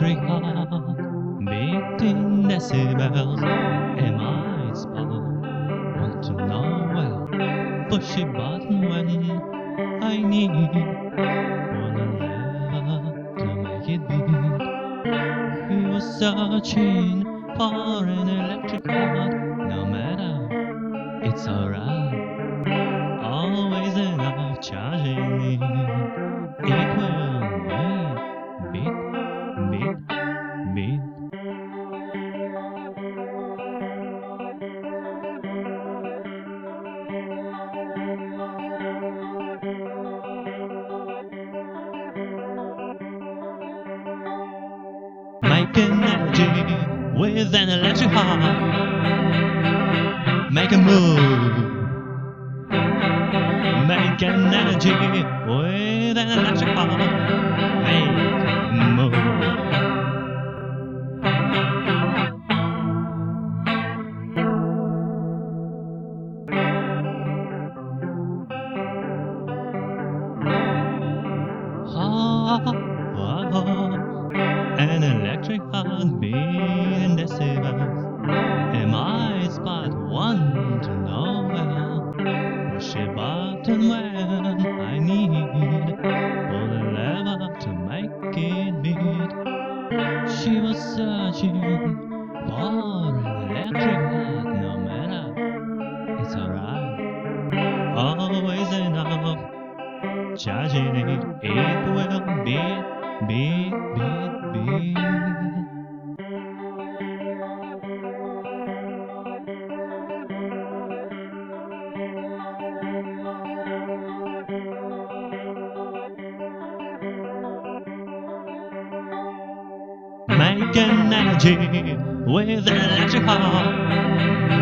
Montreal, meeting decibels in my spell. Want to know well, push a button when I need. Wanna to make it big. We were searching for an electric heart. No matter, it's alright. Always enough charging me. With an electric heart. Make a move. Make an energy with an electric heart. Make a move. Am I but one to know well? Push a button when I need. Pull a lever to make it beat. She was searching for an electric heart, no matter. It's alright. Always enough. Charging it, it will beat, beat, beat, beat. Make an energy with an electric heart.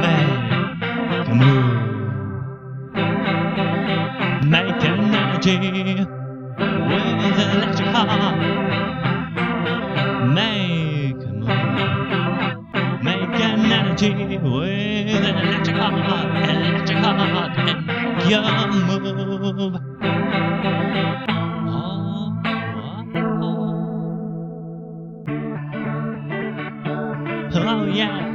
Make a move. Make an energy with an electric heart. Make a move. Make an energy with an electric heart. Electric heart. And make your move. Oh, yeah.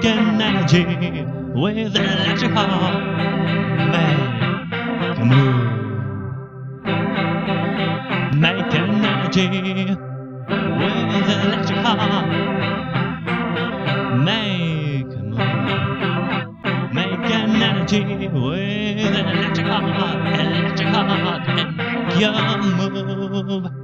Make an energy with an electric heart. Make a move. Make an energy with an electric heart. Make a move. Make an energy with an electric heart. Electric heart. And make your move.